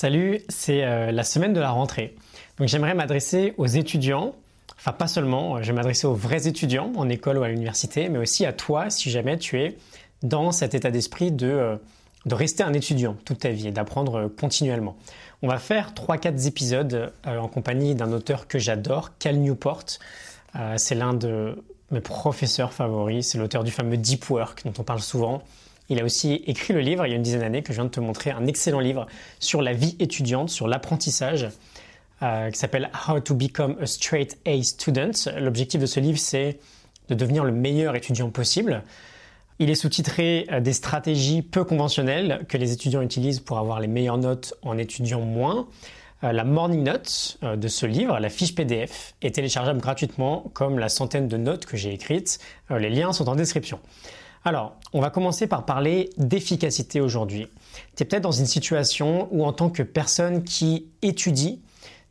Salut, c'est euh, la semaine de la rentrée. Donc j'aimerais m'adresser aux étudiants, enfin pas seulement, euh, je vais m'adresser aux vrais étudiants en école ou à l'université, mais aussi à toi si jamais tu es dans cet état d'esprit de, euh, de rester un étudiant toute ta vie et d'apprendre continuellement. On va faire 3-4 épisodes en compagnie d'un auteur que j'adore, Cal Newport. c'est l'un de mes professeurs favoris, c'est l'auteur du fameux Deep Work dont on parle souvent. Il a aussi écrit le livre, il y a une dizaine d'années, que je viens de te montrer, un excellent livre sur la vie étudiante, sur l'apprentissage, euh, qui s'appelle How to Become a Straight A Student. L'objectif de ce livre, c'est de devenir le meilleur étudiant possible. Il est sous-titré euh, Des stratégies peu conventionnelles que les étudiants utilisent pour avoir les meilleures notes en étudiant moins. Euh, la morning note de ce livre, la fiche PDF, est téléchargeable gratuitement comme la centaine de notes que j'ai écrites. Les liens sont en description. Alors, on va commencer par parler d'efficacité aujourd'hui. Tu es peut-être dans une situation où en tant que personne qui étudie,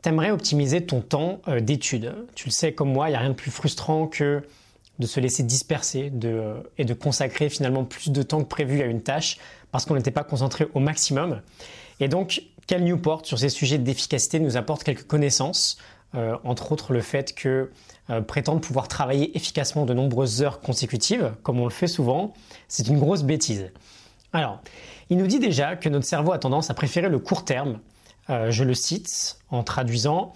tu aimerais optimiser ton temps euh, d'étude. Tu le sais comme moi, il n'y a rien de plus frustrant que de se laisser disperser et de consacrer finalement plus de temps que prévu à une tâche parce qu'on n'était pas concentré au maximum. Et donc, Cal Newport, sur ces sujets d'efficacité, nous apporte quelques connaissances, euh, entre autres le fait que euh, prétendre pouvoir travailler efficacement de nombreuses heures consécutives, comme on le fait souvent, c'est une grosse bêtise. Alors, il nous dit déjà que notre cerveau a tendance à préférer le court terme. Euh, je le cite en traduisant,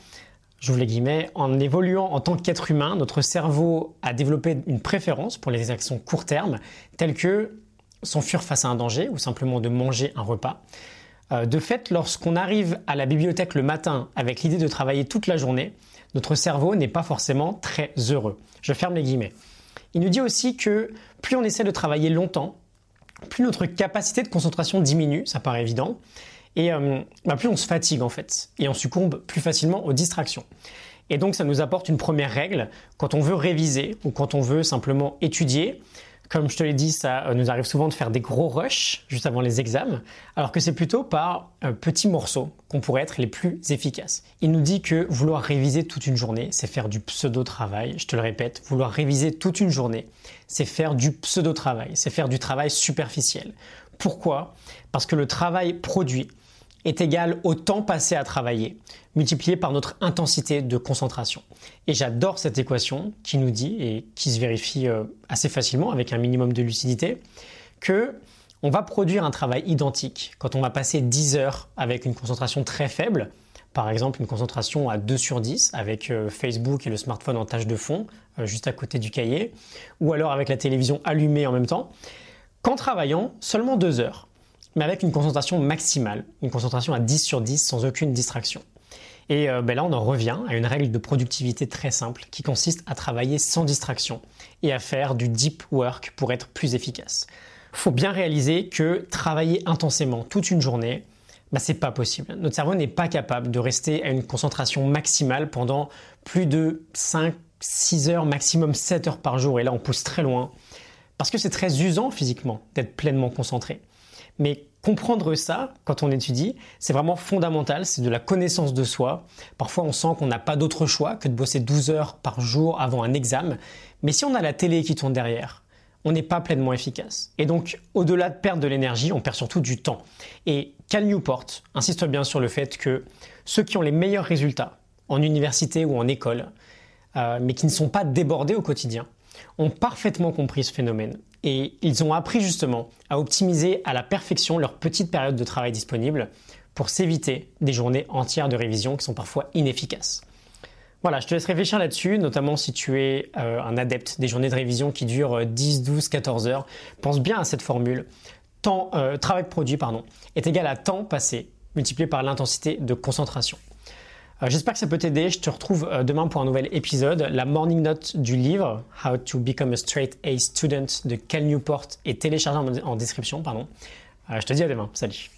j'ouvre les guillemets, en évoluant en tant qu'être humain, notre cerveau a développé une préférence pour les actions court terme, telles que s'enfuir face à un danger ou simplement de manger un repas. Euh, de fait, lorsqu'on arrive à la bibliothèque le matin avec l'idée de travailler toute la journée, notre cerveau n'est pas forcément très heureux. Je ferme les guillemets. Il nous dit aussi que plus on essaie de travailler longtemps, plus notre capacité de concentration diminue, ça paraît évident, et euh, bah, plus on se fatigue en fait, et on succombe plus facilement aux distractions. Et donc ça nous apporte une première règle, quand on veut réviser ou quand on veut simplement étudier, comme je te l'ai dit, ça euh, nous arrive souvent de faire des gros rushs juste avant les examens, alors que c'est plutôt par euh, petits morceaux qu'on pourrait être les plus efficaces. Il nous dit que vouloir réviser toute une journée, c'est faire du pseudo-travail. Je te le répète, vouloir réviser toute une journée, c'est faire du pseudo-travail, c'est faire du travail superficiel. Pourquoi? Parce que le travail produit est égal au temps passé à travailler, multiplié par notre intensité de concentration. Et j'adore cette équation qui nous dit, et qui se vérifie euh, assez facilement avec un minimum de lucidité, que on va produire un travail identique quand on va passer 10 heures avec une concentration très faible, par exemple une concentration à 2 sur 10 avec euh, Facebook et le smartphone en tâche de fond, euh, juste à côté du cahier, ou alors avec la télévision allumée en même temps, qu'en travaillant seulement 2 heures mais avec une concentration maximale, une concentration à 10 sur 10 sans aucune distraction. Et euh, ben là, on en revient à une règle de productivité très simple qui consiste à travailler sans distraction et à faire du deep work pour être plus efficace. Il faut bien réaliser que travailler intensément toute une journée, ben, c'est pas possible. Notre cerveau n'est pas capable de rester à une concentration maximale pendant plus de 5, 6 heures, maximum 7 heures par jour. Et là, on pousse très loin. Parce que c'est très usant physiquement d'être pleinement concentré. Mais comprendre ça quand on étudie, c'est vraiment fondamental, c'est de la connaissance de soi. Parfois on sent qu'on n'a pas d'autre choix que de bosser 12 heures par jour avant un examen, mais si on a la télé qui tourne derrière, on n'est pas pleinement efficace. Et donc, au-delà de perdre de l'énergie, on perd surtout du temps. Et Cal Newport insiste bien sur le fait que ceux qui ont les meilleurs résultats en université ou en école, euh, mais qui ne sont pas débordés au quotidien, ont parfaitement compris ce phénomène et ils ont appris justement à optimiser à la perfection leur petite période de travail disponible pour s'éviter des journées entières de révision qui sont parfois inefficaces. Voilà, je te laisse réfléchir là-dessus, notamment si tu es euh, un adepte des journées de révision qui durent 10, 12, 14 heures. Pense bien à cette formule. Temps, euh, travail produit pardon, est égal à temps passé multiplié par l'intensité de concentration. Euh, j'espère que ça peut t'aider. Je te retrouve euh, demain pour un nouvel épisode. La morning note du livre How to Become a Straight A Student de Cal Newport est téléchargée en description. Pardon. Euh, je te dis à demain. Salut.